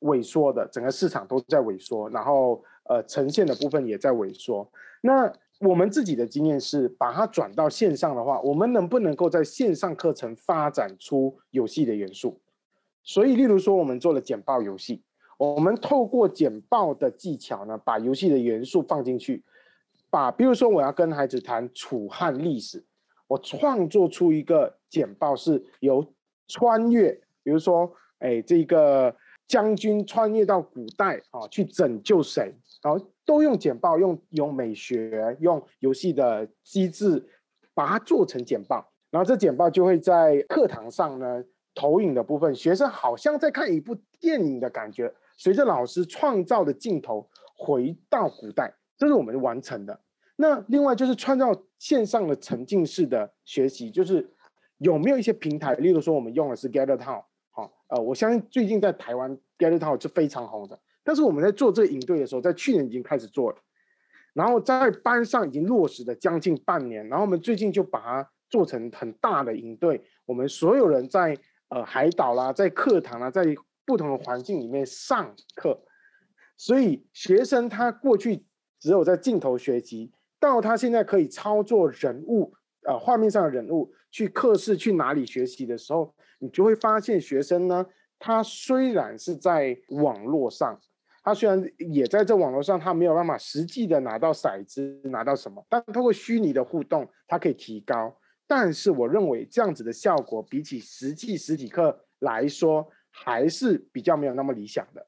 萎缩的，整个市场都在萎缩，然后呃，呈现的部分也在萎缩。那我们自己的经验是，把它转到线上的话，我们能不能够在线上课程发展出游戏的元素？所以，例如说，我们做了简报游戏，我们透过简报的技巧呢，把游戏的元素放进去。把，比如说我要跟孩子谈楚汉历史，我创作出一个简报是由穿越，比如说，哎，这个将军穿越到古代啊，去拯救谁，然后都用简报，用用美学，用游戏的机制，把它做成简报，然后这简报就会在课堂上呢，投影的部分，学生好像在看一部电影的感觉，随着老师创造的镜头回到古代，这是我们完成的。那另外就是创造线上的沉浸式的学习，就是有没有一些平台，例如说我们用的是 Gather Town，好，呃，我相信最近在台湾 Gather Town 是非常红的。但是我们在做这个营队的时候，在去年已经开始做了，然后在班上已经落实了将近半年，然后我们最近就把它做成很大的营队，我们所有人在呃海岛啦，在课堂啦，在不同的环境里面上课，所以学生他过去只有在镜头学习。到他现在可以操作人物，呃，画面上的人物去课室去哪里学习的时候，你就会发现学生呢，他虽然是在网络上，他虽然也在这网络上，他没有办法实际的拿到骰子，拿到什么，但通过虚拟的互动，他可以提高。但是我认为这样子的效果，比起实际实体课来说，还是比较没有那么理想的。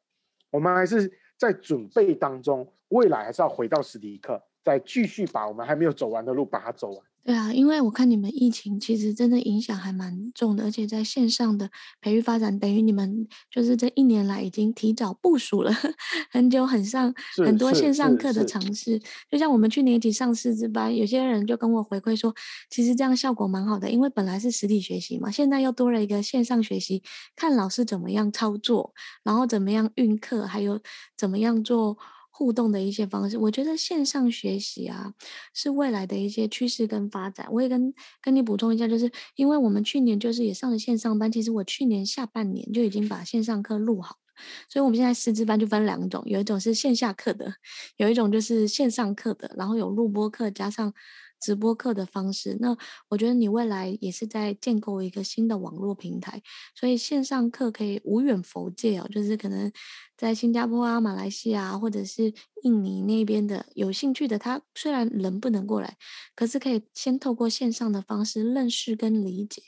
我们还是在准备当中，未来还是要回到实体课。再继续把我们还没有走完的路把它走完。对啊，因为我看你们疫情其实真的影响还蛮重的，而且在线上的培育发展，等于你们就是这一年来已经提早部署了 [laughs] 很久，很上很多线上课的尝试。就像我们去年一起上师资班，有些人就跟我回馈说，其实这样效果蛮好的，因为本来是实体学习嘛，现在又多了一个线上学习，看老师怎么样操作，然后怎么样运课，还有怎么样做。互动的一些方式，我觉得线上学习啊是未来的一些趋势跟发展。我也跟跟你补充一下，就是因为我们去年就是也上了线上班，其实我去年下半年就已经把线上课录好了，所以我们现在师资班就分两种，有一种是线下课的，[laughs] 有一种就是线上课的，然后有录播课加上直播课的方式。那我觉得你未来也是在建构一个新的网络平台，所以线上课可以无远弗届哦，就是可能。在新加坡啊、马来西亚或者是印尼那边的有兴趣的，他虽然人不能过来，可是可以先透过线上的方式认识跟理解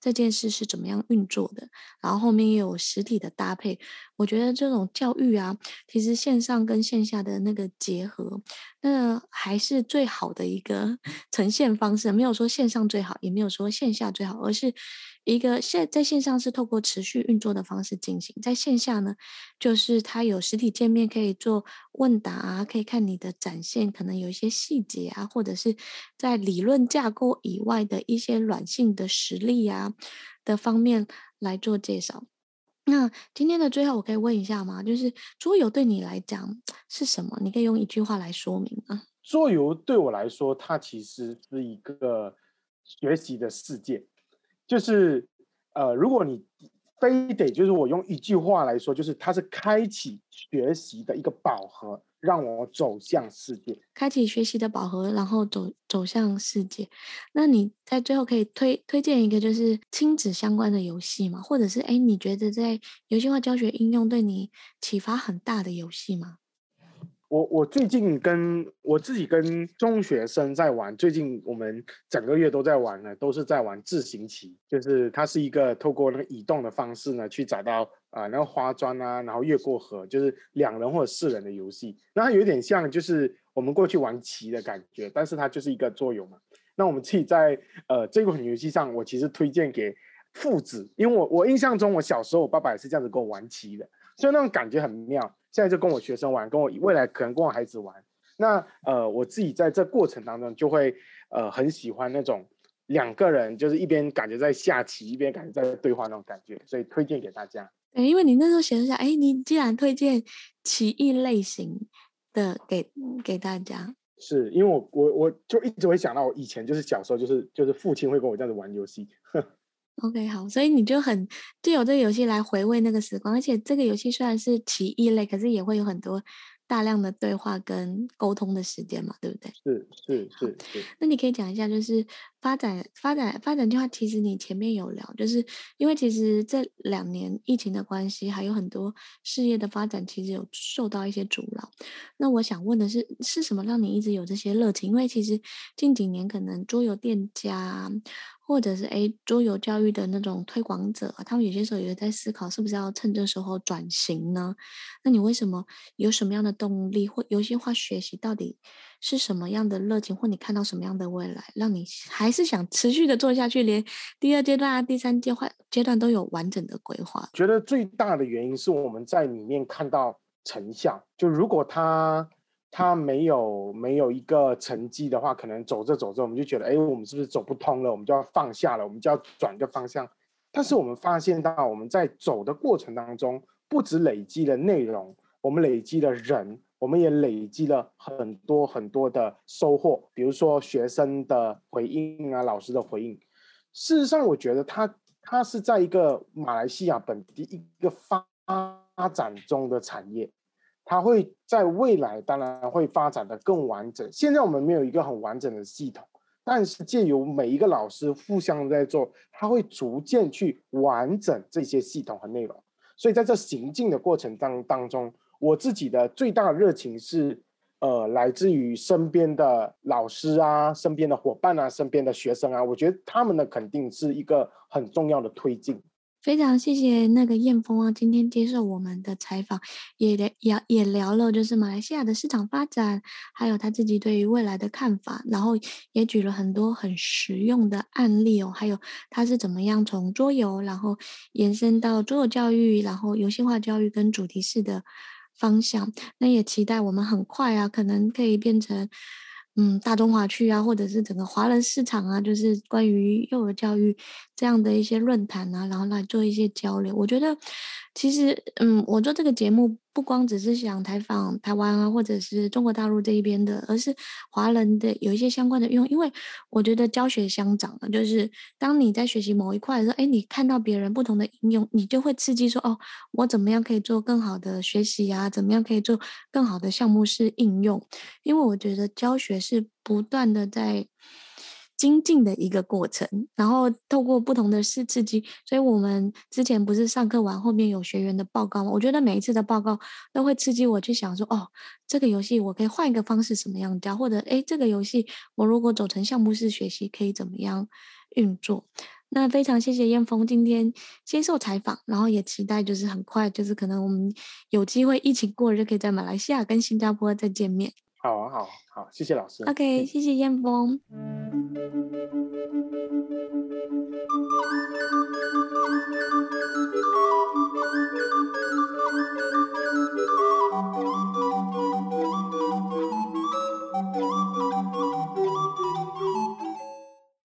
这件事是怎么样运作的，然后后面也有实体的搭配。我觉得这种教育啊，其实线上跟线下的那个结合，那还是最好的一个 [laughs] 呈现方式。没有说线上最好，也没有说线下最好，而是。一个线在线上是透过持续运作的方式进行，在线下呢，就是它有实体见面可以做问答啊，可以看你的展现，可能有一些细节啊，或者是在理论架构以外的一些软性的实力啊的方面来做介绍。那今天的最后，我可以问一下吗？就是桌游对你来讲是什么？你可以用一句话来说明吗？桌游对我来说，它其实是一个学习的世界。就是，呃，如果你非得就是我用一句话来说，就是它是开启学习的一个宝盒，让我走向世界。开启学习的宝盒，然后走走向世界。那你在最后可以推推荐一个就是亲子相关的游戏吗？或者是哎，你觉得在游戏化教学应用对你启发很大的游戏吗？我我最近跟我自己跟中学生在玩，最近我们整个月都在玩呢，都是在玩自行棋，就是它是一个透过那个移动的方式呢，去找到啊、呃、那个花砖啊，然后越过河，就是两人或者四人的游戏。那它有点像就是我们过去玩棋的感觉，但是它就是一个桌游嘛。那我们自己在呃这款游戏上，我其实推荐给父子，因为我我印象中我小时候我爸爸也是这样子跟我玩棋的，所以那种感觉很妙。现在就跟我学生玩，跟我未来可能跟我孩子玩。那呃，我自己在这过程当中就会呃很喜欢那种两个人就是一边感觉在下棋，一边感觉在对话那种感觉，所以推荐给大家。对，因为你那时候写一下，哎，你既然推荐棋艺类型的给给大家，是因为我我我就一直会想到我以前就是小时候就是就是父亲会跟我这样子玩游戏。OK，好，所以你就很就有这个游戏来回味那个时光，而且这个游戏虽然是棋艺类，可是也会有很多大量的对话跟沟通的时间嘛，对不对？是是是是。那你可以讲一下，就是发展发展发展计划，其实你前面有聊，就是因为其实这两年疫情的关系，还有很多事业的发展，其实有受到一些阻挠。那我想问的是，是什么让你一直有这些热情？因为其实近几年可能桌游店家。或者是诶桌游教育的那种推广者，他们有些时候也在思考，是不是要趁这时候转型呢？那你为什么有什么样的动力，或游戏化学习到底是什么样的热情，或你看到什么样的未来，让你还是想持续的做下去，连第二阶段啊、第三阶段阶段都有完整的规划？觉得最大的原因是我们在里面看到成效。就如果他。他没有没有一个成绩的话，可能走着走着，我们就觉得，哎，我们是不是走不通了？我们就要放下了，我们就要转个方向。但是我们发现到，我们在走的过程当中，不止累积了内容，我们累积了人，我们也累积了很多很多的收获。比如说学生的回应啊，老师的回应。事实上，我觉得他他是在一个马来西亚本地一个发展中的产业。它会在未来当然会发展得更完整。现在我们没有一个很完整的系统，但是借由每一个老师互相在做，他会逐渐去完整这些系统和内容。所以在这行进的过程当当中，我自己的最大的热情是，呃，来自于身边的老师啊、身边的伙伴啊、身边的学生啊，我觉得他们的肯定是一个很重要的推进。非常谢谢那个燕峰啊，今天接受我们的采访，也聊也也聊了就是马来西亚的市场发展，还有他自己对于未来的看法，然后也举了很多很实用的案例哦，还有他是怎么样从桌游，然后延伸到桌游教育，然后游戏化教育跟主题式的方向。那也期待我们很快啊，可能可以变成。嗯，大中华区啊，或者是整个华人市场啊，就是关于幼儿教育这样的一些论坛啊，然后来做一些交流。我觉得，其实，嗯，我做这个节目不光只是想采访台湾啊，或者是中国大陆这一边的，而是华人的有一些相关的用。因为我觉得教学相长啊，就是当你在学习某一块的时候，哎，你看到别人不同的应用，你就会刺激说，哦，我怎么样可以做更好的学习啊？怎么样可以做更好的项目式应用？因为我觉得教学是不断的在。精进的一个过程，然后透过不同的事刺激，所以我们之前不是上课完后面有学员的报告吗？我觉得每一次的报告都会刺激我去想说，哦，这个游戏我可以换一个方式怎么样教，或者诶，这个游戏我如果走成项目式学习可以怎么样运作？那非常谢谢燕峰今天接受采访，然后也期待就是很快就是可能我们有机会疫情过了就可以在马来西亚跟新加坡再见面。好好好，谢谢老师。ok，谢谢艳峰。